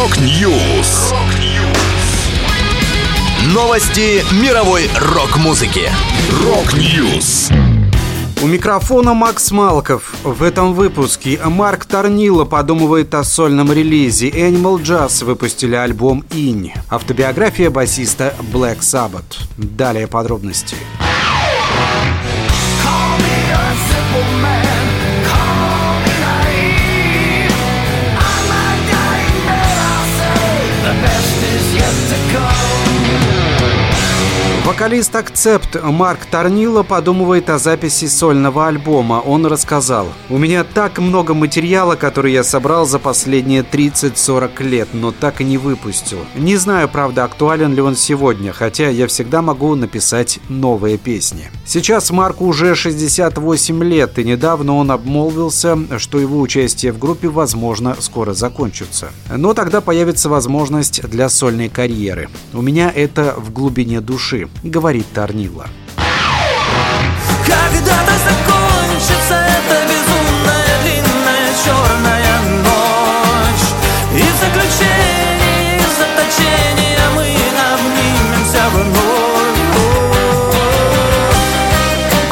Rock News. Новости мировой рок-музыки. Rock News. У микрофона Макс Малков. В этом выпуске Марк Торнило подумывает о сольном релизе. Animal Jazz выпустили альбом «Инь». Автобиография басиста Black Sabbath. Далее подробности. Call Вокалист Акцепт Марк Торнило подумывает о записи сольного альбома. Он рассказал, «У меня так много материала, который я собрал за последние 30-40 лет, но так и не выпустил. Не знаю, правда, актуален ли он сегодня, хотя я всегда могу написать новые песни». Сейчас Марку уже 68 лет, и недавно он обмолвился, что его участие в группе, возможно, скоро закончится. Но тогда появится возможность для сольной карьеры. У меня это в глубине души, говорит Торнила.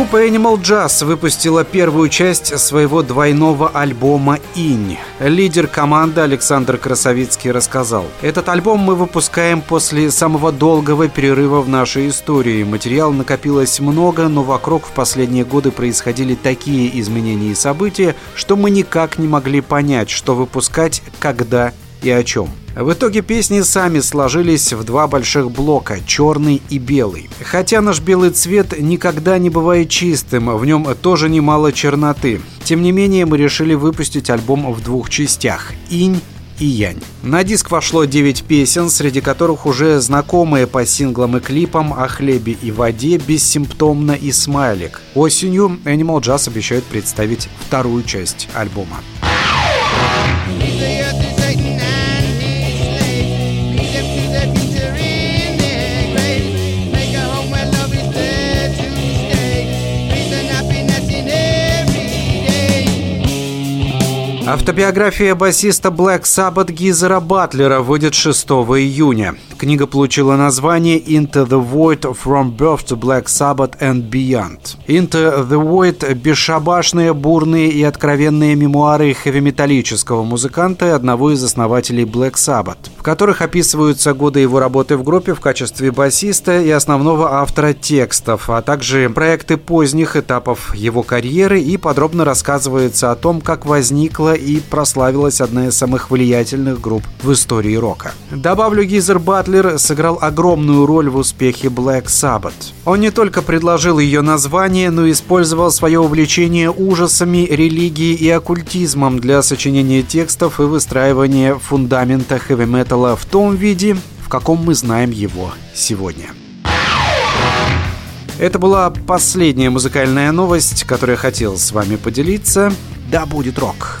Группа Animal Jazz выпустила первую часть своего двойного альбома «Инь». Лидер команды Александр Красовицкий рассказал, «Этот альбом мы выпускаем после самого долгого перерыва в нашей истории. Материал накопилось много, но вокруг в последние годы происходили такие изменения и события, что мы никак не могли понять, что выпускать, когда и о чем. В итоге песни сами сложились в два больших блока – черный и белый. Хотя наш белый цвет никогда не бывает чистым, в нем тоже немало черноты. Тем не менее, мы решили выпустить альбом в двух частях – «Инь» и Янь. На диск вошло 9 песен, среди которых уже знакомые по синглам и клипам о хлебе и воде, бессимптомно и смайлик. Осенью Animal Jazz обещают представить вторую часть альбома. Автобиография басиста Black Sabbath Гизера Батлера выйдет 6 июня. Книга получила название Into the Void From Birth to Black Sabbath and Beyond. Into the Void – бесшабашные, бурные и откровенные мемуары хэви-металлического музыканта и одного из основателей Black Sabbath, в которых описываются годы его работы в группе в качестве басиста и основного автора текстов, а также проекты поздних этапов его карьеры и подробно рассказывается о том, как возникла и прославилась одна из самых влиятельных групп в истории рока. Добавлю, Гизер Батлер сыграл огромную роль в успехе Black Sabbath. Он не только предложил ее название, но и использовал свое увлечение ужасами, религией и оккультизмом для сочинения текстов и выстраивания фундамента хэви-металла в том виде, в каком мы знаем его сегодня. Это была последняя музыкальная новость, которую я хотел с вами поделиться. Да будет рок!